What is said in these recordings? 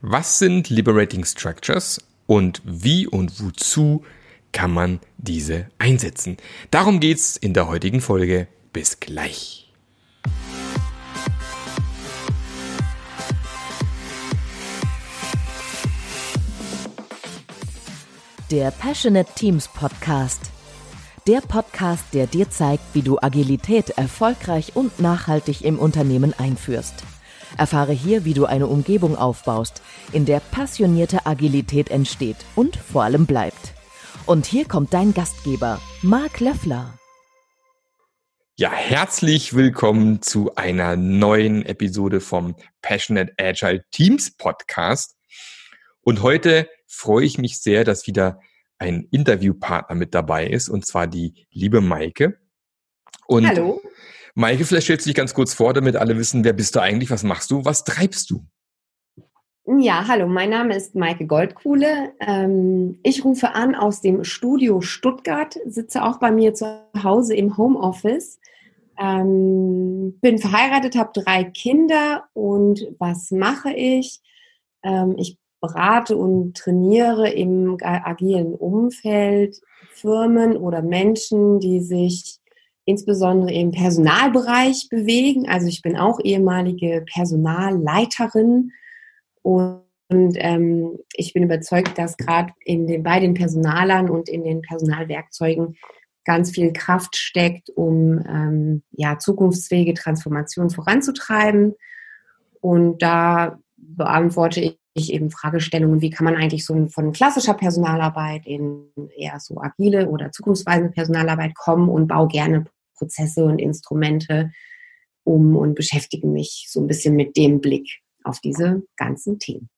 Was sind Liberating Structures und wie und wozu kann man diese einsetzen? Darum geht's in der heutigen Folge. Bis gleich. Der Passionate Teams Podcast. Der Podcast, der dir zeigt, wie du Agilität erfolgreich und nachhaltig im Unternehmen einführst. Erfahre hier, wie du eine Umgebung aufbaust, in der passionierte Agilität entsteht und vor allem bleibt. Und hier kommt dein Gastgeber, Marc Löffler. Ja, herzlich willkommen zu einer neuen Episode vom Passionate Agile Teams Podcast. Und heute freue ich mich sehr, dass wieder ein Interviewpartner mit dabei ist, und zwar die liebe Maike. Und Hallo. Maike, vielleicht stellst du dich ganz kurz vor, damit alle wissen, wer bist du eigentlich, was machst du, was treibst du? Ja, hallo, mein Name ist Maike Goldkuhle. Ähm, ich rufe an aus dem Studio Stuttgart, sitze auch bei mir zu Hause im Homeoffice. Ähm, bin verheiratet, habe drei Kinder und was mache ich? Ähm, ich berate und trainiere im agilen Umfeld Firmen oder Menschen, die sich insbesondere im Personalbereich bewegen. Also ich bin auch ehemalige Personalleiterin und, und ähm, ich bin überzeugt, dass gerade bei den Personalern und in den Personalwerkzeugen ganz viel Kraft steckt, um ähm, ja, zukunftsfähige Transformation voranzutreiben. Und da beantworte ich ich eben Fragestellungen, wie kann man eigentlich so von klassischer Personalarbeit in eher so agile oder zukunftsweisende Personalarbeit kommen und baue gerne Prozesse und Instrumente um und beschäftige mich so ein bisschen mit dem Blick auf diese ganzen Themen.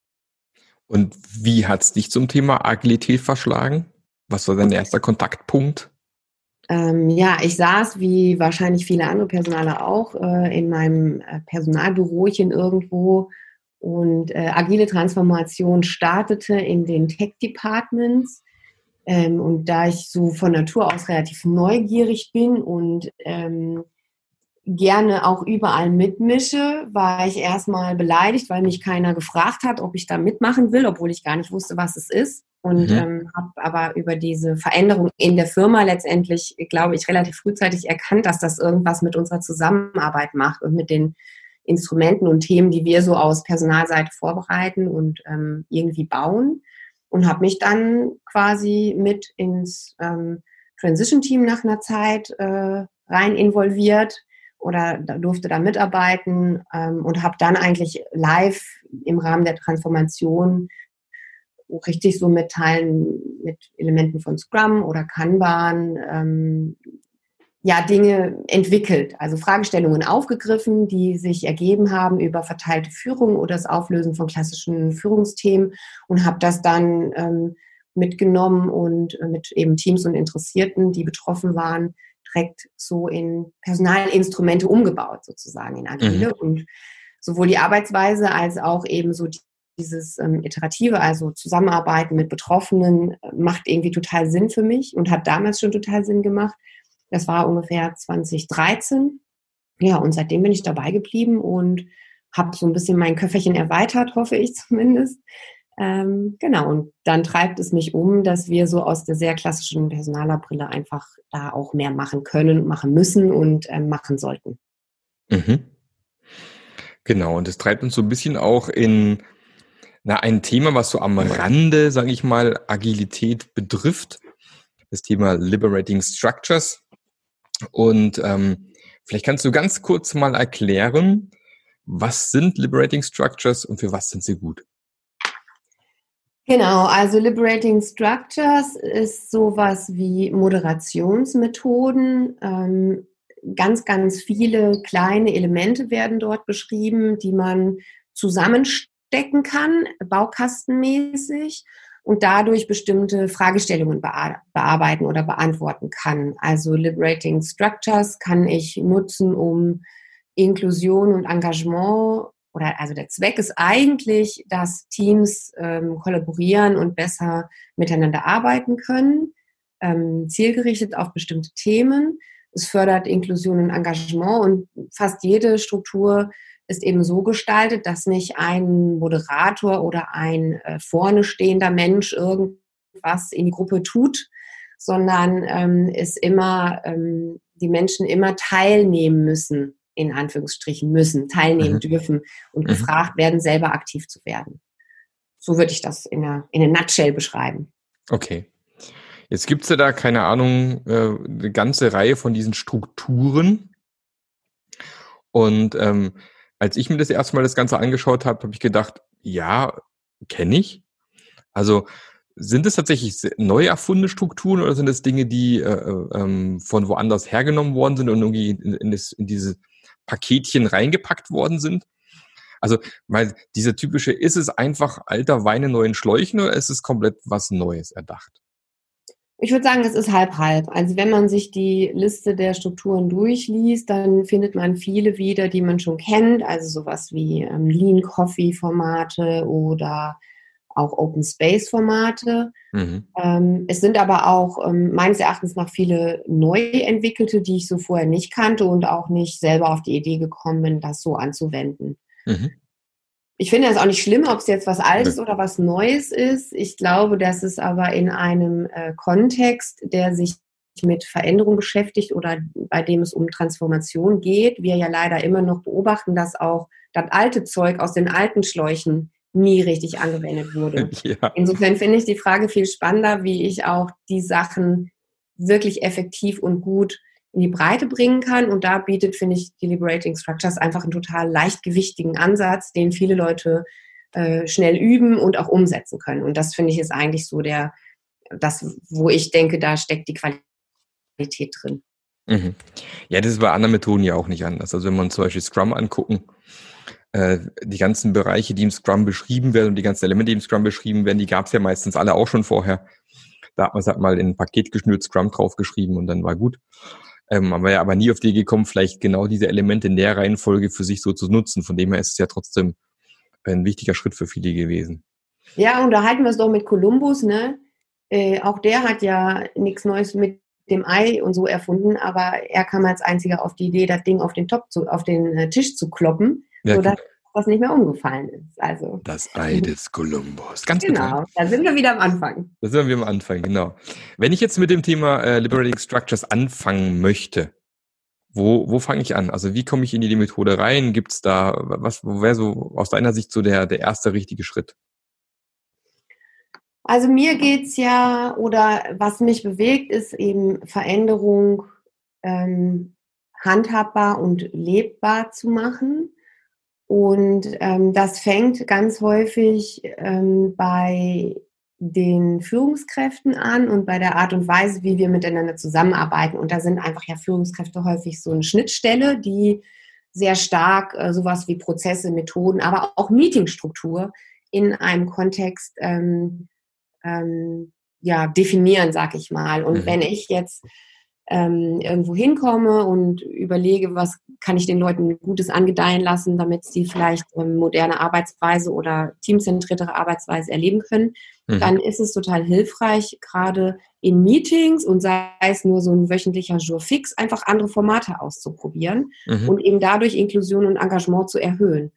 Und wie hat es dich zum Thema Agilität verschlagen? Was war dein erster Kontaktpunkt? Ähm, ja, ich saß wie wahrscheinlich viele andere Personale auch äh, in meinem äh, Personalbürochen irgendwo und äh, agile Transformation startete in den Tech Departments. Ähm, und da ich so von Natur aus relativ neugierig bin und ähm, gerne auch überall mitmische, war ich erstmal beleidigt, weil mich keiner gefragt hat, ob ich da mitmachen will, obwohl ich gar nicht wusste, was es ist. Und mhm. ähm, habe aber über diese Veränderung in der Firma letztendlich, glaube ich, relativ frühzeitig erkannt, dass das irgendwas mit unserer Zusammenarbeit macht und mit den Instrumenten und Themen, die wir so aus Personalseite vorbereiten und ähm, irgendwie bauen. Und habe mich dann quasi mit ins ähm, Transition-Team nach einer Zeit äh, rein involviert oder durfte da mitarbeiten ähm, und habe dann eigentlich live im Rahmen der Transformation richtig so mit Teilen, mit Elementen von Scrum oder Kanban ähm, ja, Dinge entwickelt, also Fragestellungen aufgegriffen, die sich ergeben haben über verteilte Führung oder das Auflösen von klassischen Führungsthemen und habe das dann ähm, mitgenommen und äh, mit eben Teams und Interessierten, die betroffen waren, direkt so in Personalinstrumente umgebaut, sozusagen in Agile. Mhm. Und sowohl die Arbeitsweise als auch eben so dieses ähm, Iterative, also Zusammenarbeiten mit Betroffenen, äh, macht irgendwie total Sinn für mich und hat damals schon total Sinn gemacht. Das war ungefähr 2013. Ja, und seitdem bin ich dabei geblieben und habe so ein bisschen mein Köfferchen erweitert, hoffe ich zumindest. Ähm, genau, und dann treibt es mich um, dass wir so aus der sehr klassischen Personalerbrille einfach da auch mehr machen können, machen müssen und ähm, machen sollten. Mhm. Genau, und es treibt uns so ein bisschen auch in na, ein Thema, was so am Rande, sage ich mal, Agilität betrifft. Das Thema Liberating Structures. Und ähm, vielleicht kannst du ganz kurz mal erklären, was sind Liberating Structures und für was sind sie gut? Genau, also Liberating Structures ist sowas wie Moderationsmethoden. Ähm, ganz, ganz viele kleine Elemente werden dort beschrieben, die man zusammenstecken kann, baukastenmäßig und dadurch bestimmte Fragestellungen bearbeiten oder beantworten kann. Also Liberating Structures kann ich nutzen, um Inklusion und Engagement oder also der Zweck ist eigentlich, dass Teams ähm, kollaborieren und besser miteinander arbeiten können, ähm, zielgerichtet auf bestimmte Themen. Es fördert Inklusion und Engagement und fast jede Struktur ist eben so gestaltet, dass nicht ein Moderator oder ein äh, vorne stehender Mensch irgendwas in die Gruppe tut, sondern ähm, es immer ähm, die Menschen immer teilnehmen müssen, in Anführungsstrichen müssen, teilnehmen mhm. dürfen und mhm. gefragt werden, selber aktiv zu werden. So würde ich das in einer, in Nutshell beschreiben. Okay. Jetzt gibt es ja da, keine Ahnung, äh, eine ganze Reihe von diesen Strukturen. Und ähm, als ich mir das erste Mal das Ganze angeschaut habe, habe ich gedacht, ja, kenne ich. Also sind es tatsächlich neu erfundene Strukturen oder sind es Dinge, die äh, äh, ähm, von woanders hergenommen worden sind und irgendwie in, in, das, in diese Paketchen reingepackt worden sind? Also, weil dieser typische, ist es einfach alter Wein in neuen Schläuchen oder ist es komplett was Neues erdacht? Ich würde sagen, es ist halb halb. Also wenn man sich die Liste der Strukturen durchliest, dann findet man viele wieder, die man schon kennt. Also sowas wie ähm, Lean Coffee Formate oder auch Open Space Formate. Mhm. Ähm, es sind aber auch ähm, meines Erachtens nach viele neu entwickelte, die ich so vorher nicht kannte und auch nicht selber auf die Idee gekommen bin, das so anzuwenden. Mhm. Ich finde es auch nicht schlimm, ob es jetzt was Altes oder was Neues ist. Ich glaube, dass es aber in einem äh, Kontext, der sich mit Veränderung beschäftigt oder bei dem es um Transformation geht, wir ja leider immer noch beobachten, dass auch das alte Zeug aus den alten Schläuchen nie richtig angewendet wurde. Ja. Insofern finde ich die Frage viel spannender, wie ich auch die Sachen wirklich effektiv und gut in die Breite bringen kann. Und da bietet, finde ich, Deliberating Structures einfach einen total leichtgewichtigen Ansatz, den viele Leute äh, schnell üben und auch umsetzen können. Und das finde ich ist eigentlich so der, das, wo ich denke, da steckt die Qualität drin. Mhm. Ja, das ist bei anderen Methoden ja auch nicht anders. Also wenn man zum Beispiel Scrum angucken, äh, die ganzen Bereiche, die im Scrum beschrieben werden und die ganzen Elemente, die im Scrum beschrieben werden, die gab es ja meistens alle auch schon vorher. Da hat man es halt mal in ein Paket geschnürt, Scrum draufgeschrieben und dann war gut. Ähm, man ja aber nie auf die gekommen, vielleicht genau diese Elemente in der Reihenfolge für sich so zu nutzen. Von dem her ist es ja trotzdem ein wichtiger Schritt für viele gewesen. Ja, unterhalten wir es doch mit Kolumbus, ne? Äh, auch der hat ja nichts Neues mit dem Ei und so erfunden, aber er kam als einziger auf die Idee, das Ding auf den, Top zu, auf den äh, Tisch zu kloppen, ja, sodass was nicht mehr umgefallen ist. Also. Das Ei des Kolumbus. Ganz genau, da sind wir wieder am Anfang. Da sind wir am Anfang, genau. Wenn ich jetzt mit dem Thema äh, Liberating Structures anfangen möchte, wo, wo fange ich an? Also wie komme ich in die Methode rein? Gibt es da, was wo wäre so aus deiner Sicht so der, der erste richtige Schritt? Also mir geht's ja, oder was mich bewegt, ist eben Veränderung ähm, handhabbar und lebbar zu machen. Und ähm, das fängt ganz häufig ähm, bei den Führungskräften an und bei der Art und Weise, wie wir miteinander zusammenarbeiten. Und da sind einfach ja Führungskräfte häufig so eine Schnittstelle, die sehr stark äh, sowas wie Prozesse, Methoden, aber auch Meetingstruktur in einem Kontext ähm, ähm, ja, definieren, sag ich mal. Und mhm. wenn ich jetzt ähm, irgendwo hinkomme und überlege, was kann ich den Leuten Gutes angedeihen lassen, damit sie vielleicht ähm, moderne Arbeitsweise oder teamzentriertere Arbeitsweise erleben können, mhm. dann ist es total hilfreich, gerade in Meetings und sei es nur so ein wöchentlicher Jour fix, einfach andere Formate auszuprobieren mhm. und eben dadurch Inklusion und Engagement zu erhöhen.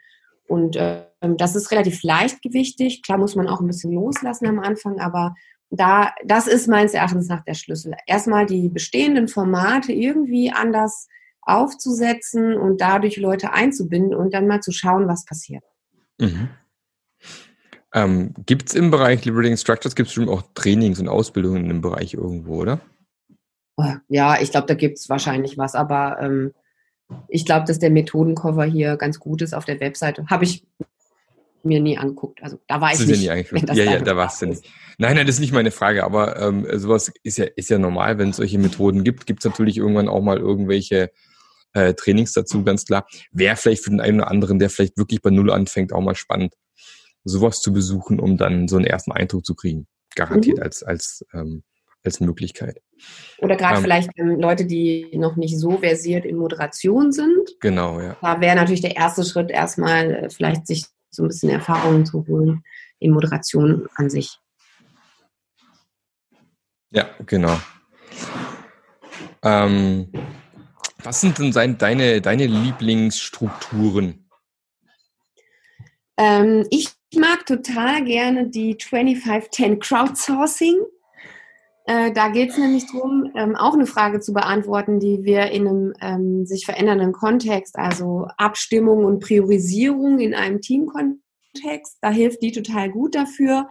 Und äh, das ist relativ leichtgewichtig. Klar muss man auch ein bisschen loslassen am Anfang, aber da, das ist meines Erachtens nach der Schlüssel. Erstmal die bestehenden Formate irgendwie anders aufzusetzen und dadurch Leute einzubinden und dann mal zu schauen, was passiert. Mhm. Ähm, gibt es im Bereich Liberating Structures, gibt es bestimmt auch Trainings und Ausbildungen im Bereich irgendwo, oder? Ja, ich glaube, da gibt es wahrscheinlich was, aber ähm, ich glaube, dass der Methodencover hier ganz gut ist auf der Webseite. Habe ich mir nie angeguckt. Also da war ich nicht. nicht ja, ja, da warst du nicht. Nein, nein, das ist nicht meine Frage, aber ähm, sowas ist ja, ist ja normal, wenn es solche Methoden gibt, gibt es natürlich irgendwann auch mal irgendwelche äh, Trainings dazu, ganz klar. Wäre vielleicht für den einen oder anderen, der vielleicht wirklich bei Null anfängt, auch mal spannend, sowas zu besuchen, um dann so einen ersten Eindruck zu kriegen. Garantiert mhm. als, als, ähm, als Möglichkeit. Oder gerade ähm, vielleicht ähm, Leute, die noch nicht so versiert in Moderation sind. Genau, ja. Da wäre natürlich der erste Schritt erstmal äh, vielleicht sich so ein bisschen Erfahrungen zu holen in Moderation an sich. Ja, genau. Ähm, was sind denn deine, deine Lieblingsstrukturen? Ähm, ich mag total gerne die 2510 Crowdsourcing. Äh, da geht es nämlich darum, ähm, auch eine Frage zu beantworten, die wir in einem ähm, sich verändernden Kontext, also Abstimmung und Priorisierung in einem Teamkontext, da hilft die total gut dafür,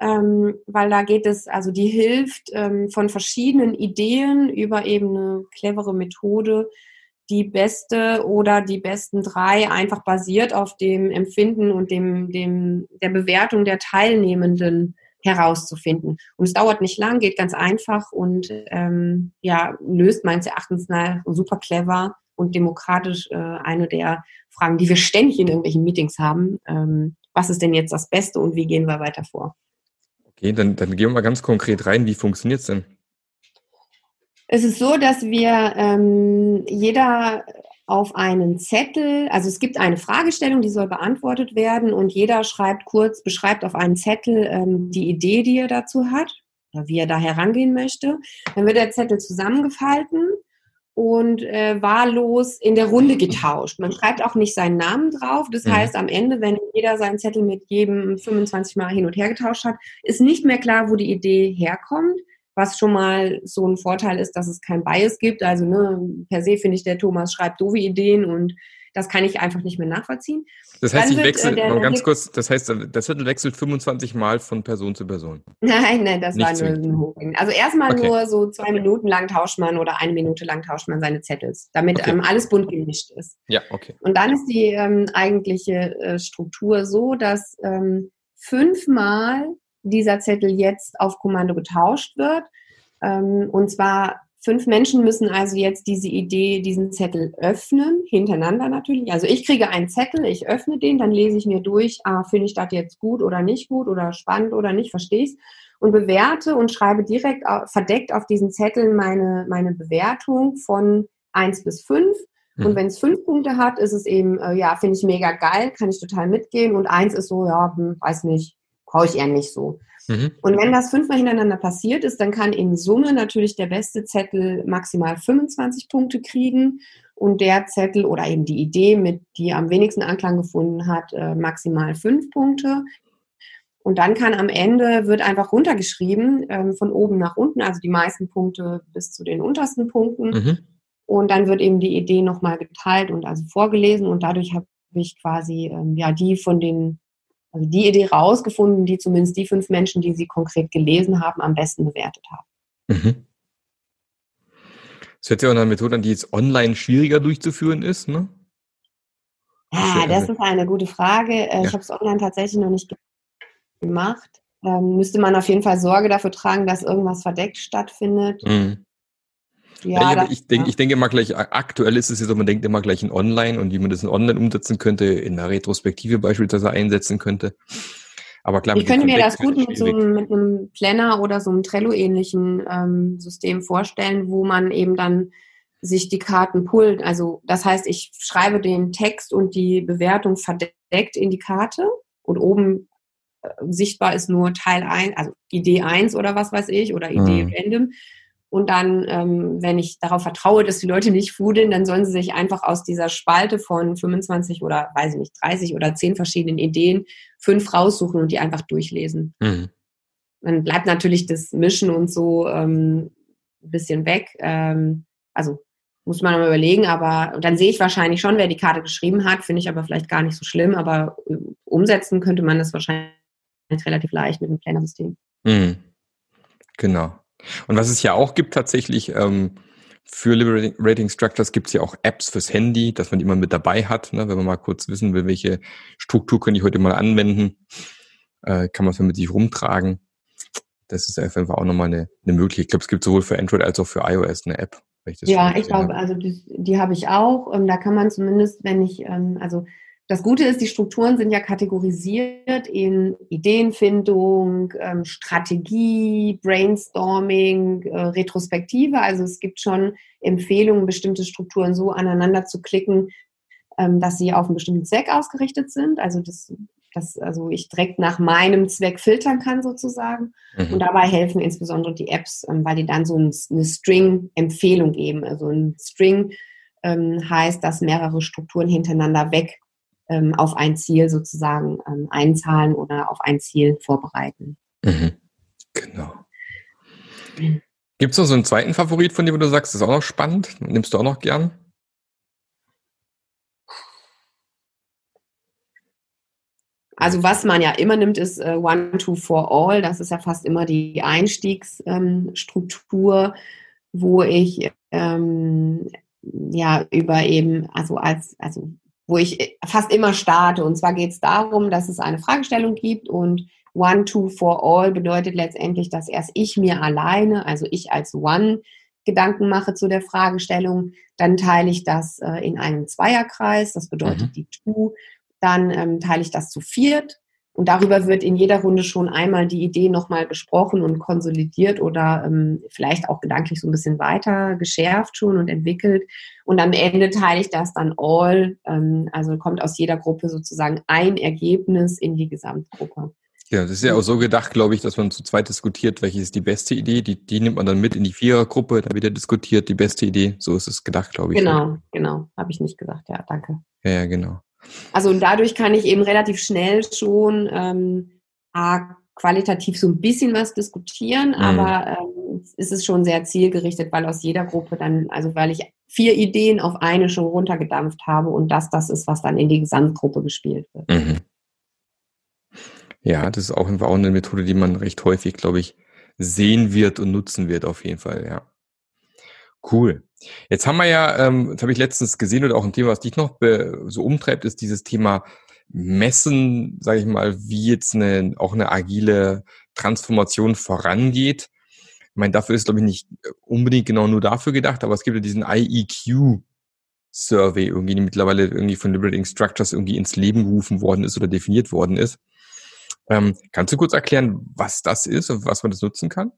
ähm, weil da geht es, also die hilft ähm, von verschiedenen Ideen über eben eine clevere Methode, die beste oder die besten drei einfach basiert auf dem Empfinden und dem, dem, der Bewertung der Teilnehmenden herauszufinden. Und es dauert nicht lang, geht ganz einfach und ähm, ja, löst meines Erachtens nach super clever und demokratisch äh, eine der Fragen, die wir ständig in irgendwelchen Meetings haben. Ähm, was ist denn jetzt das Beste und wie gehen wir weiter vor? Okay, dann, dann gehen wir mal ganz konkret rein. Wie funktioniert es denn? Es ist so, dass wir ähm, jeder auf einen Zettel, also es gibt eine Fragestellung, die soll beantwortet werden und jeder schreibt kurz, beschreibt auf einen Zettel ähm, die Idee, die er dazu hat oder wie er da herangehen möchte. Dann wird der Zettel zusammengefalten und äh, wahllos in der Runde getauscht. Man schreibt auch nicht seinen Namen drauf. Das mhm. heißt, am Ende, wenn jeder seinen Zettel mit jedem 25 Mal hin und her getauscht hat, ist nicht mehr klar, wo die Idee herkommt was schon mal so ein Vorteil ist, dass es kein Bias gibt. Also ne, per se finde ich, der Thomas schreibt doofe Ideen und das kann ich einfach nicht mehr nachvollziehen. Das heißt, ich wechsle, äh, mal ganz kurz, das heißt, das Zettel wechselt 25 Mal von Person zu Person. Nein, nein, das nicht war nur ein Hochgehen. Also erstmal okay. nur so zwei Minuten lang tauscht man oder eine Minute lang tauscht man seine Zettels, damit okay. ähm, alles bunt gemischt ist. Ja, okay. Und dann ist die ähm, eigentliche äh, Struktur so, dass ähm, fünfmal dieser Zettel jetzt auf Kommando getauscht wird. Ähm, und zwar fünf Menschen müssen also jetzt diese Idee, diesen Zettel öffnen, hintereinander natürlich. Also ich kriege einen Zettel, ich öffne den, dann lese ich mir durch, ah, finde ich das jetzt gut oder nicht gut oder spannend oder nicht, verstehe ich und bewerte und schreibe direkt verdeckt auf diesen Zettel meine, meine Bewertung von eins bis fünf. Und mhm. wenn es fünf Punkte hat, ist es eben, äh, ja, finde ich mega geil, kann ich total mitgehen. Und eins ist so, ja, hm, weiß nicht, brauche ich eher nicht so. Mhm. Und wenn das fünfmal hintereinander passiert ist, dann kann in Summe natürlich der beste Zettel maximal 25 Punkte kriegen und der Zettel oder eben die Idee, mit die am wenigsten Anklang gefunden hat, äh, maximal fünf Punkte. Und dann kann am Ende, wird einfach runtergeschrieben, ähm, von oben nach unten, also die meisten Punkte bis zu den untersten Punkten. Mhm. Und dann wird eben die Idee nochmal geteilt und also vorgelesen und dadurch habe ich quasi ähm, ja die von den also die Idee rausgefunden, die zumindest die fünf Menschen, die sie konkret gelesen haben, am besten bewertet haben. Mhm. Das hört sich auch eine Methode an, die jetzt online schwieriger durchzuführen ist, ne? Ja, das ist eine gute Frage. Äh, ja. Ich habe es online tatsächlich noch nicht gemacht. Ähm, müsste man auf jeden Fall Sorge dafür tragen, dass irgendwas verdeckt stattfindet. Mhm. Ja, ja ich, denke, ich denke immer gleich, aktuell ist es so, man denkt immer gleich in Online und wie man das in Online umsetzen könnte, in der Retrospektive beispielsweise einsetzen könnte. Aber klar, ich könnte mir das gut mit so einem, mit einem Planner oder so einem Trello-ähnlichen ähm, System vorstellen, wo man eben dann sich die Karten pullt. Also das heißt, ich schreibe den Text und die Bewertung verdeckt in die Karte und oben äh, sichtbar ist nur Teil 1, also Idee 1 oder was weiß ich, oder Idee mhm. random. Und dann, ähm, wenn ich darauf vertraue, dass die Leute nicht fudeln, dann sollen sie sich einfach aus dieser Spalte von 25 oder, weiß ich nicht, 30 oder 10 verschiedenen Ideen fünf raussuchen und die einfach durchlesen. Mhm. Dann bleibt natürlich das Mischen und so ähm, ein bisschen weg. Ähm, also muss man mal überlegen, aber dann sehe ich wahrscheinlich schon, wer die Karte geschrieben hat, finde ich aber vielleicht gar nicht so schlimm, aber äh, umsetzen könnte man das wahrscheinlich relativ leicht mit einem Planner-System. Mhm. Genau. Und was es ja auch gibt tatsächlich, ähm, für Liberating Structures gibt es ja auch Apps fürs Handy, dass man die mal mit dabei hat. Ne? Wenn man mal kurz wissen will, welche Struktur könnte ich heute mal anwenden, äh, kann man es mit sich rumtragen. Das ist einfach auch nochmal eine, eine Möglichkeit. Ich glaube, es gibt sowohl für Android als auch für iOS eine App. Ja, ich glaube, also die, die habe ich auch. Ähm, da kann man zumindest, wenn ich, ähm, also das Gute ist, die Strukturen sind ja kategorisiert in Ideenfindung, ähm, Strategie, Brainstorming, äh, Retrospektive. Also es gibt schon Empfehlungen, bestimmte Strukturen so aneinander zu klicken, ähm, dass sie auf einen bestimmten Zweck ausgerichtet sind. Also das, das, also ich direkt nach meinem Zweck filtern kann sozusagen. Mhm. Und dabei helfen insbesondere die Apps, ähm, weil die dann so eine String-Empfehlung geben. Also ein String heißt, dass mehrere Strukturen hintereinander weg ähm, auf ein Ziel sozusagen ähm, einzahlen oder auf ein Ziel vorbereiten. Mhm. Genau. Gibt es noch so einen zweiten Favorit von dir, wo du sagst, das ist auch noch spannend? Nimmst du auch noch gern? Also was man ja immer nimmt, ist äh, One, Two, For All. Das ist ja fast immer die Einstiegsstruktur, ähm, wo ich ähm, ja über eben, also als, also wo ich fast immer starte. Und zwar geht es darum, dass es eine Fragestellung gibt und One, Two, For All bedeutet letztendlich, dass erst ich mir alleine, also ich als One, Gedanken mache zu der Fragestellung. Dann teile ich das äh, in einem Zweierkreis, das bedeutet mhm. die Two dann ähm, teile ich das zu viert. Und darüber wird in jeder Runde schon einmal die Idee nochmal besprochen und konsolidiert oder ähm, vielleicht auch gedanklich so ein bisschen weiter geschärft schon und entwickelt. Und am Ende teile ich das dann all, ähm, also kommt aus jeder Gruppe sozusagen ein Ergebnis in die Gesamtgruppe. Ja, das ist ja auch so gedacht, glaube ich, dass man zu zweit diskutiert, welche ist die beste Idee. Die, die nimmt man dann mit in die Vierergruppe, da wieder diskutiert, die beste Idee. So ist es gedacht, glaube ich. Genau, genau. Habe ich nicht gesagt, ja, danke. Ja, ja, genau. Also und dadurch kann ich eben relativ schnell schon ähm, qualitativ so ein bisschen was diskutieren, mhm. aber ähm, es ist schon sehr zielgerichtet, weil aus jeder Gruppe dann, also weil ich vier Ideen auf eine schon runtergedampft habe und das das ist, was dann in die Gesamtgruppe gespielt wird. Mhm. Ja, das ist auch eine Methode, die man recht häufig, glaube ich, sehen wird und nutzen wird auf jeden Fall, ja. Cool. Jetzt haben wir ja, ähm, das habe ich letztens gesehen oder auch ein Thema, was dich noch so umtreibt, ist dieses Thema Messen, sage ich mal, wie jetzt eine, auch eine agile Transformation vorangeht. Ich meine, dafür ist, glaube ich, nicht unbedingt genau nur dafür gedacht, aber es gibt ja diesen IEQ Survey irgendwie, die mittlerweile irgendwie von Liberating Structures irgendwie ins Leben gerufen worden ist oder definiert worden ist. Ähm, kannst du kurz erklären, was das ist und was man das nutzen kann?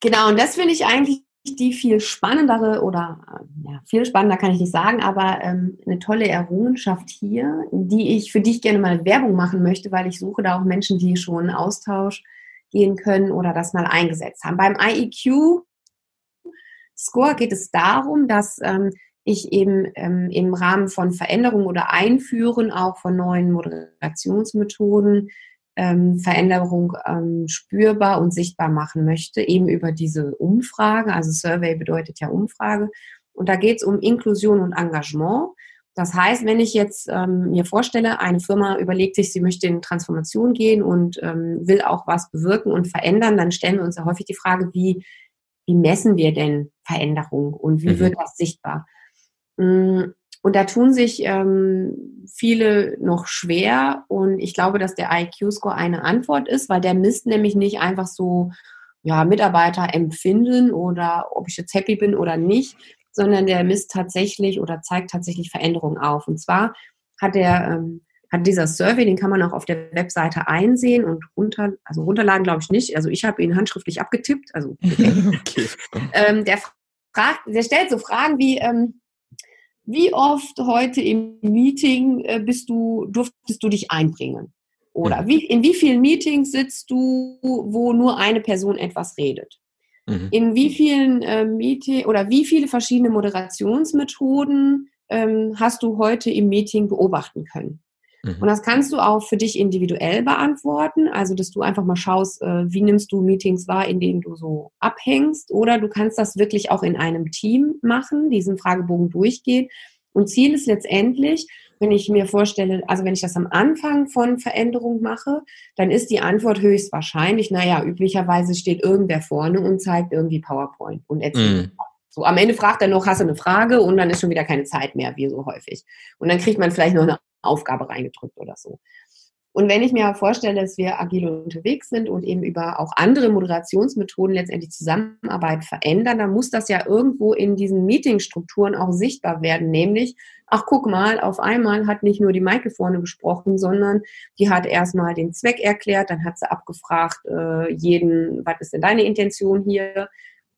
Genau, und das finde ich eigentlich die viel spannendere oder ja, viel spannender kann ich nicht sagen, aber ähm, eine tolle Errungenschaft hier, die ich für die ich gerne mal Werbung machen möchte, weil ich suche da auch Menschen, die schon in Austausch gehen können oder das mal eingesetzt haben. Beim IEQ Score geht es darum, dass ähm, ich eben ähm, im Rahmen von Veränderungen oder Einführen auch von neuen Moderationsmethoden ähm, Veränderung ähm, spürbar und sichtbar machen möchte, eben über diese Umfrage. Also Survey bedeutet ja Umfrage. Und da geht es um Inklusion und Engagement. Das heißt, wenn ich jetzt ähm, mir vorstelle, eine Firma überlegt sich, sie möchte in Transformation gehen und ähm, will auch was bewirken und verändern, dann stellen wir uns ja häufig die Frage, wie, wie messen wir denn Veränderung und wie mhm. wird das sichtbar? Mm, und da tun sich ähm, viele noch schwer. Und ich glaube, dass der IQ-Score eine Antwort ist, weil der misst nämlich nicht einfach so ja, Mitarbeiter empfinden oder ob ich jetzt happy bin oder nicht, sondern der misst tatsächlich oder zeigt tatsächlich Veränderungen auf. Und zwar hat der ähm, hat dieser Survey, den kann man auch auf der Webseite einsehen und runter, also runterladen glaube ich nicht. Also ich habe ihn handschriftlich abgetippt. Also okay. ähm, der fragt, der stellt so Fragen wie ähm, wie oft heute im Meeting äh, bist du, durftest du dich einbringen? Oder mhm. wie, in wie vielen Meetings sitzt du, wo nur eine Person etwas redet? Mhm. In wie vielen äh, Meeting oder wie viele verschiedene Moderationsmethoden ähm, hast du heute im Meeting beobachten können? Mhm. Und das kannst du auch für dich individuell beantworten, also dass du einfach mal schaust, äh, wie nimmst du Meetings wahr, in denen du so abhängst, oder du kannst das wirklich auch in einem Team machen, diesen Fragebogen durchgehen. Und Ziel ist letztendlich, wenn ich mir vorstelle, also wenn ich das am Anfang von Veränderung mache, dann ist die Antwort höchstwahrscheinlich, naja, üblicherweise steht irgendwer vorne und zeigt irgendwie PowerPoint und erzählt. Mm. So, am Ende fragt er noch, hast du eine Frage? Und dann ist schon wieder keine Zeit mehr, wie so häufig. Und dann kriegt man vielleicht noch eine Aufgabe reingedrückt oder so. Und wenn ich mir vorstelle, dass wir agil unterwegs sind und eben über auch andere Moderationsmethoden letztendlich Zusammenarbeit verändern, dann muss das ja irgendwo in diesen Meetingstrukturen auch sichtbar werden, nämlich, ach guck mal, auf einmal hat nicht nur die Maike vorne gesprochen, sondern die hat erstmal den Zweck erklärt, dann hat sie abgefragt, äh, jeden, was ist denn deine Intention hier?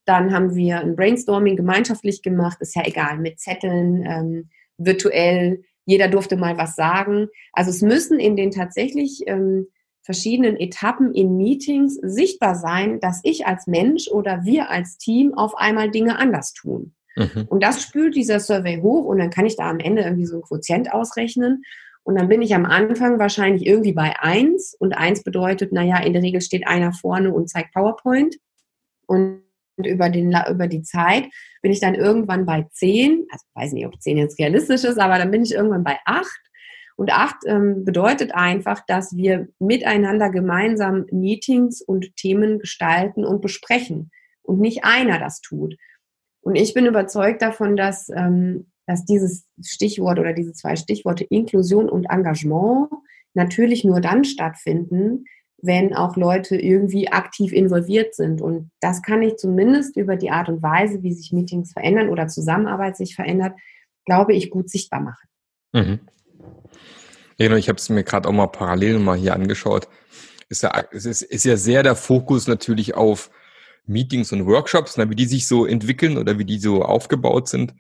Dann haben wir ein Brainstorming gemeinschaftlich gemacht, ist ja egal, mit Zetteln, ähm, virtuell, jeder durfte mal was sagen. Also es müssen in den tatsächlich ähm, verschiedenen Etappen in Meetings sichtbar sein, dass ich als Mensch oder wir als Team auf einmal Dinge anders tun. Mhm. Und das spült dieser Survey hoch und dann kann ich da am Ende irgendwie so ein Quotient ausrechnen. Und dann bin ich am Anfang wahrscheinlich irgendwie bei eins und eins bedeutet, naja, in der Regel steht einer vorne und zeigt PowerPoint. Und über, den, über die Zeit bin ich dann irgendwann bei zehn. Also ich weiß nicht, ob zehn jetzt realistisch ist, aber dann bin ich irgendwann bei acht. Und acht ähm, bedeutet einfach, dass wir miteinander gemeinsam Meetings und Themen gestalten und besprechen und nicht einer das tut. Und ich bin überzeugt davon, dass ähm, dass dieses Stichwort oder diese zwei Stichworte Inklusion und Engagement natürlich nur dann stattfinden, wenn auch Leute irgendwie aktiv involviert sind. Und das kann ich zumindest über die Art und Weise, wie sich Meetings verändern oder Zusammenarbeit sich verändert, glaube ich, gut sichtbar machen. Mhm. Genau, ich habe es mir gerade auch mal parallel mal hier angeschaut. Ist ja, es ist, ist ja sehr der Fokus natürlich auf Meetings und Workshops, na, wie die sich so entwickeln oder wie die so aufgebaut sind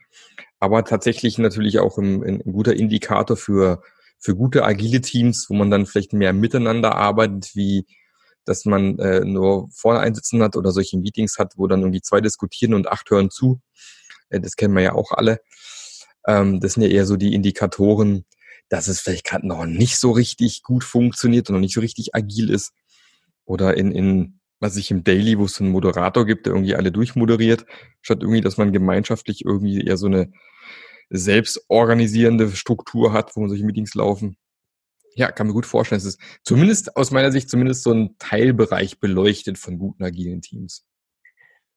aber tatsächlich natürlich auch ein, ein guter Indikator für, für gute agile Teams, wo man dann vielleicht mehr miteinander arbeitet, wie dass man äh, nur vorne einsitzen hat oder solche Meetings hat, wo dann irgendwie zwei diskutieren und acht hören zu. Äh, das kennen wir ja auch alle. Ähm, das sind ja eher so die Indikatoren, dass es vielleicht gerade noch nicht so richtig gut funktioniert und noch nicht so richtig agil ist. Oder in, in was ich im Daily, wo es einen Moderator gibt, der irgendwie alle durchmoderiert, statt irgendwie, dass man gemeinschaftlich irgendwie eher so eine selbstorganisierende Struktur hat, wo solche Meetings laufen. Ja, kann mir gut vorstellen. Es ist zumindest aus meiner Sicht zumindest so ein Teilbereich beleuchtet von guten agilen Teams.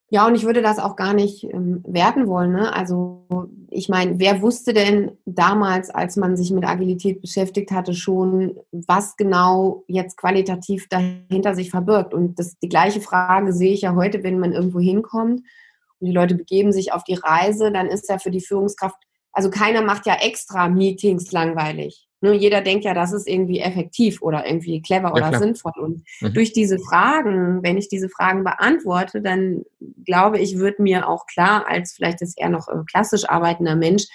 Ja, und ich würde das auch gar nicht ähm, werten wollen. Ne? Also ich meine, wer wusste denn damals, als man sich mit Agilität beschäftigt hatte, schon, was genau jetzt qualitativ dahinter sich verbirgt? Und das, die gleiche Frage sehe ich ja heute, wenn man irgendwo hinkommt und die Leute begeben sich auf die Reise, dann ist ja für die Führungskraft also keiner macht ja extra Meetings langweilig. Nur jeder denkt ja, das ist irgendwie effektiv oder irgendwie clever oder klar. sinnvoll. Und mhm. durch diese Fragen, wenn ich diese Fragen beantworte, dann glaube ich, wird mir auch klar, als vielleicht ist eher noch klassisch arbeitender Mensch,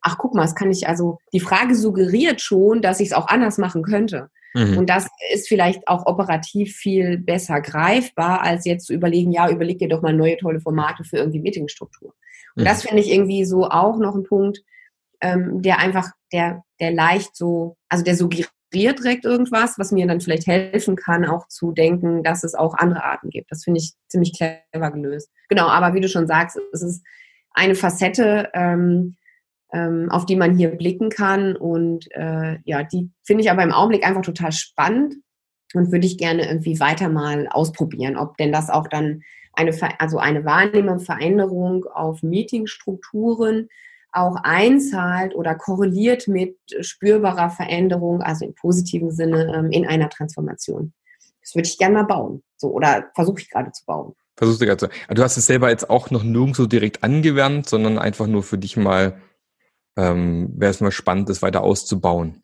ach guck mal, das kann ich also, die Frage suggeriert schon, dass ich es auch anders machen könnte. Mhm. Und das ist vielleicht auch operativ viel besser greifbar, als jetzt zu überlegen, ja, überleg dir doch mal neue tolle Formate für irgendwie Meetingstruktur. Und das finde ich irgendwie so auch noch ein Punkt, ähm, der einfach, der, der leicht so, also der suggeriert direkt irgendwas, was mir dann vielleicht helfen kann, auch zu denken, dass es auch andere Arten gibt. Das finde ich ziemlich clever gelöst. Genau, aber wie du schon sagst, es ist eine Facette, ähm, ähm, auf die man hier blicken kann. Und äh, ja, die finde ich aber im Augenblick einfach total spannend und würde ich gerne irgendwie weiter mal ausprobieren, ob denn das auch dann eine, also eine Wahrnehmung, Veränderung auf Meetingstrukturen auch einzahlt oder korreliert mit spürbarer Veränderung, also im positiven Sinne ähm, in einer Transformation. Das würde ich gerne mal bauen. So, oder versuche ich gerade zu bauen. Versuchst du gerade zu. Du hast es selber jetzt auch noch nirgendwo direkt angewandt, sondern einfach nur für dich mal, ähm, wäre es mal spannend, das weiter auszubauen.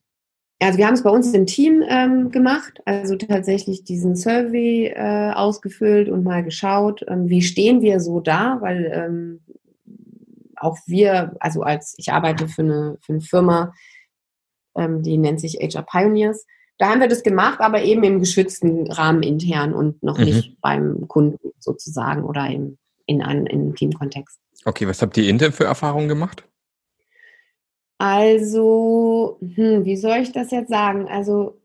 Also wir haben es bei uns im Team ähm, gemacht, also tatsächlich diesen Survey äh, ausgefüllt und mal geschaut, ähm, wie stehen wir so da, weil ähm, auch wir, also als ich arbeite für eine, für eine Firma, ähm, die nennt sich HR Pioneers, da haben wir das gemacht, aber eben im geschützten Rahmen intern und noch mhm. nicht beim Kunden sozusagen oder im, in einem in Teamkontext. Okay, was habt ihr intern für Erfahrungen gemacht? Also, hm, wie soll ich das jetzt sagen? Also,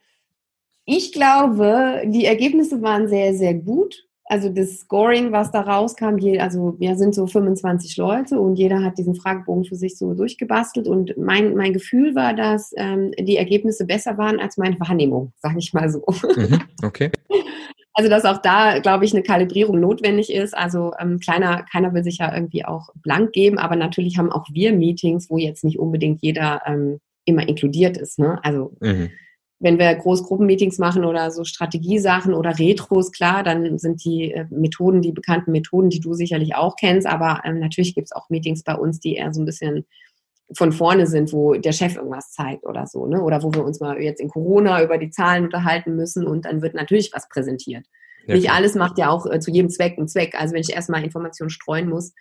ich glaube, die Ergebnisse waren sehr, sehr gut. Also das Scoring, was da rauskam, also wir sind so 25 Leute und jeder hat diesen Fragebogen für sich so durchgebastelt und mein, mein Gefühl war, dass ähm, die Ergebnisse besser waren als meine Wahrnehmung, sage ich mal so. Mhm, okay. Also dass auch da, glaube ich, eine Kalibrierung notwendig ist. Also ähm, kleiner, keiner will sich ja irgendwie auch blank geben, aber natürlich haben auch wir Meetings, wo jetzt nicht unbedingt jeder ähm, immer inkludiert ist. Ne? Also mhm. wenn wir Großgruppenmeetings machen oder so Strategiesachen oder Retros, klar, dann sind die äh, Methoden, die bekannten Methoden, die du sicherlich auch kennst, aber ähm, natürlich gibt es auch Meetings bei uns, die eher so ein bisschen von vorne sind, wo der Chef irgendwas zeigt oder so, ne? Oder wo wir uns mal jetzt in Corona über die Zahlen unterhalten müssen und dann wird natürlich was präsentiert. Ja, Nicht alles macht ja auch äh, zu jedem Zweck einen Zweck. Also wenn ich erstmal Informationen streuen muss,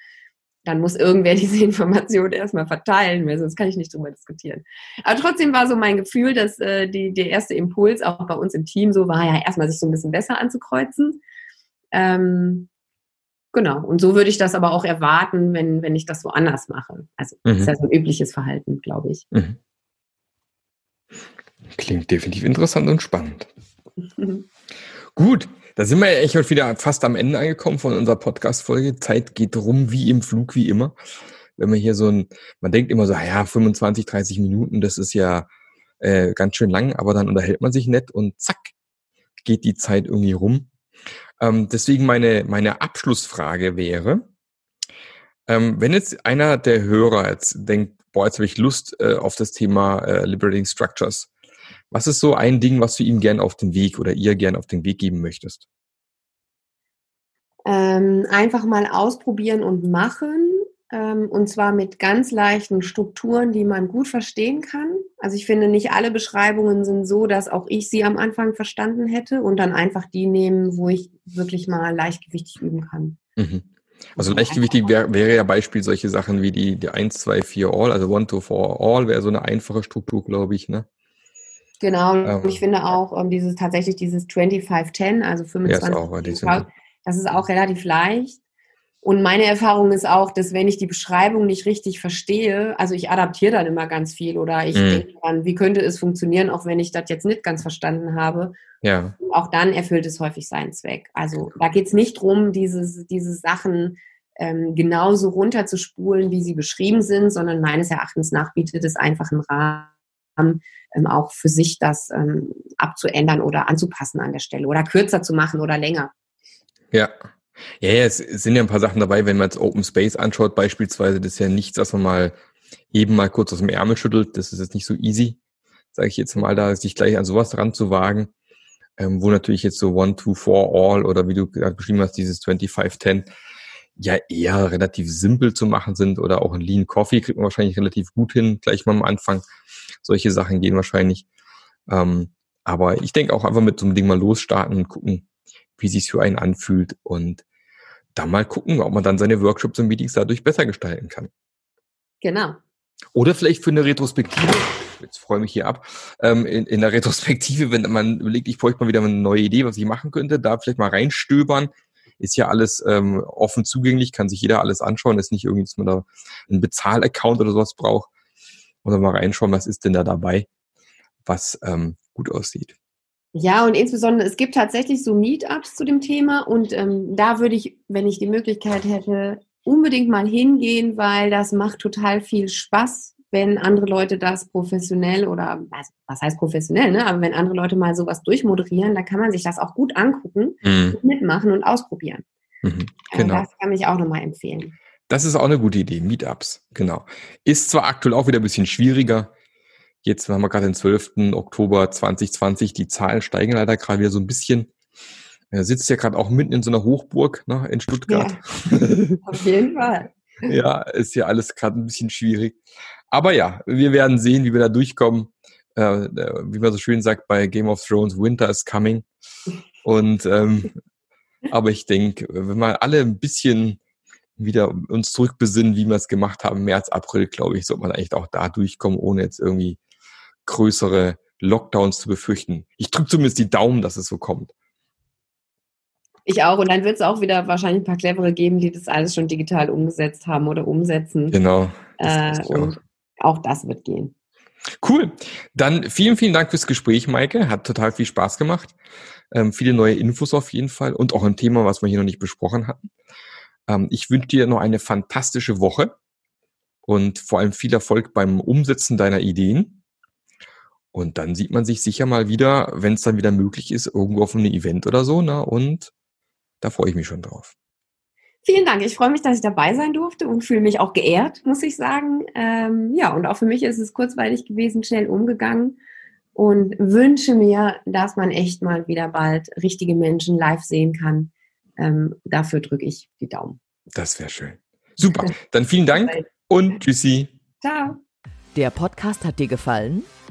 dann muss irgendwer diese Information erstmal verteilen, weil sonst kann ich nicht drüber diskutieren. Aber trotzdem war so mein Gefühl, dass äh, die, der erste Impuls auch bei uns im Team so war, ja, erstmal sich so ein bisschen besser anzukreuzen. Ähm, Genau. Und so würde ich das aber auch erwarten, wenn, wenn ich das so anders mache. Also mhm. das ist ja so ein übliches Verhalten, glaube ich. Mhm. Klingt definitiv interessant und spannend. Gut, da sind wir ja echt heute wieder fast am Ende angekommen von unserer Podcast-Folge. Zeit geht rum wie im Flug, wie immer. Wenn man hier so ein, man denkt immer so, ah ja, 25, 30 Minuten, das ist ja äh, ganz schön lang, aber dann unterhält man sich nett und zack, geht die Zeit irgendwie rum. Ähm, deswegen meine, meine Abschlussfrage wäre, ähm, wenn jetzt einer der Hörer jetzt denkt, boah, jetzt habe ich Lust äh, auf das Thema äh, Liberating Structures. Was ist so ein Ding, was du ihm gern auf den Weg oder ihr gern auf den Weg geben möchtest? Ähm, einfach mal ausprobieren und machen. Ähm, und zwar mit ganz leichten Strukturen, die man gut verstehen kann. Also ich finde, nicht alle Beschreibungen sind so, dass auch ich sie am Anfang verstanden hätte und dann einfach die nehmen, wo ich wirklich mal leichtgewichtig üben kann. Mhm. Also leichtgewichtig wäre, wäre ja Beispiel solche Sachen wie die, die 1, 2, 4 All, also 1 to 4 All wäre so eine einfache Struktur, glaube ich, ne? Genau, ähm, ich finde auch ähm, dieses tatsächlich dieses 25-10, also 25, ja, das ist auch relativ leicht. Und meine Erfahrung ist auch, dass wenn ich die Beschreibung nicht richtig verstehe, also ich adaptiere dann immer ganz viel oder ich mhm. denke dann, wie könnte es funktionieren, auch wenn ich das jetzt nicht ganz verstanden habe. Ja. auch dann erfüllt es häufig seinen Zweck. Also da geht es nicht darum, diese, diese Sachen ähm, genauso runterzuspulen, wie sie beschrieben sind, sondern meines Erachtens nach bietet es einfach einen Rahmen, ähm, auch für sich das ähm, abzuändern oder anzupassen an der Stelle oder kürzer zu machen oder länger. Ja, ja, ja, es sind ja ein paar Sachen dabei, wenn man jetzt Open Space anschaut, beispielsweise, das ist ja nichts, was man mal eben mal kurz aus dem Ärmel schüttelt. Das ist jetzt nicht so easy, sage ich jetzt mal, da sich gleich an sowas dran zu wagen. Ähm, wo natürlich jetzt so One, Two, Four, All oder wie du gerade beschrieben hast, dieses 25-10 ja eher relativ simpel zu machen sind oder auch ein Lean Coffee kriegt man wahrscheinlich relativ gut hin, gleich mal am Anfang. Solche Sachen gehen wahrscheinlich. Ähm, aber ich denke auch einfach mit so einem Ding mal losstarten und gucken, wie sich für einen anfühlt und dann mal gucken, ob man dann seine Workshops und Meetings dadurch besser gestalten kann. Genau. Oder vielleicht für eine Retrospektive, jetzt freue ich mich hier ab, ähm, in, in der Retrospektive, wenn man überlegt, ich bräuchte mal wieder eine neue Idee, was ich machen könnte, da vielleicht mal reinstöbern. Ist ja alles ähm, offen zugänglich, kann sich jeder alles anschauen. Ist nicht irgendwie, dass man da einen Bezahlaccount oder sowas braucht. Oder mal reinschauen, was ist denn da dabei, was ähm, gut aussieht. Ja, und insbesondere, es gibt tatsächlich so Meetups zu dem Thema und ähm, da würde ich, wenn ich die Möglichkeit hätte, unbedingt mal hingehen, weil das macht total viel Spaß, wenn andere Leute das professionell oder was heißt professionell, ne? Aber wenn andere Leute mal sowas durchmoderieren, dann kann man sich das auch gut angucken, mhm. mitmachen und ausprobieren. Mhm, genau. Das kann ich auch nochmal empfehlen. Das ist auch eine gute Idee, Meetups, genau. Ist zwar aktuell auch wieder ein bisschen schwieriger, Jetzt haben wir gerade den 12. Oktober 2020. Die Zahlen steigen leider gerade wieder so ein bisschen. Er sitzt ja gerade auch mitten in so einer Hochburg ne, in Stuttgart. Ja, auf jeden Fall. ja, ist ja alles gerade ein bisschen schwierig. Aber ja, wir werden sehen, wie wir da durchkommen. Äh, äh, wie man so schön sagt bei Game of Thrones, Winter is coming. Und ähm, aber ich denke, wenn wir alle ein bisschen wieder uns zurückbesinnen, wie wir es gemacht haben, März, April, glaube ich, sollte man eigentlich auch da durchkommen, ohne jetzt irgendwie größere Lockdowns zu befürchten. Ich drücke zumindest die Daumen, dass es so kommt. Ich auch. Und dann wird es auch wieder wahrscheinlich ein paar clevere geben, die das alles schon digital umgesetzt haben oder umsetzen. Genau. Äh, und auch. auch das wird gehen. Cool. Dann vielen, vielen Dank fürs Gespräch, Maike. Hat total viel Spaß gemacht. Ähm, viele neue Infos auf jeden Fall und auch ein Thema, was wir hier noch nicht besprochen hatten. Ähm, ich wünsche dir noch eine fantastische Woche und vor allem viel Erfolg beim Umsetzen deiner Ideen. Und dann sieht man sich sicher mal wieder, wenn es dann wieder möglich ist, irgendwo auf einem Event oder so. Ne? Und da freue ich mich schon drauf. Vielen Dank. Ich freue mich, dass ich dabei sein durfte und fühle mich auch geehrt, muss ich sagen. Ähm, ja, und auch für mich ist es kurzweilig gewesen, schnell umgegangen und wünsche mir, dass man echt mal wieder bald richtige Menschen live sehen kann. Ähm, dafür drücke ich die Daumen. Das wäre schön. Super. Dann vielen Dank und tschüssi. Ciao. Der Podcast hat dir gefallen?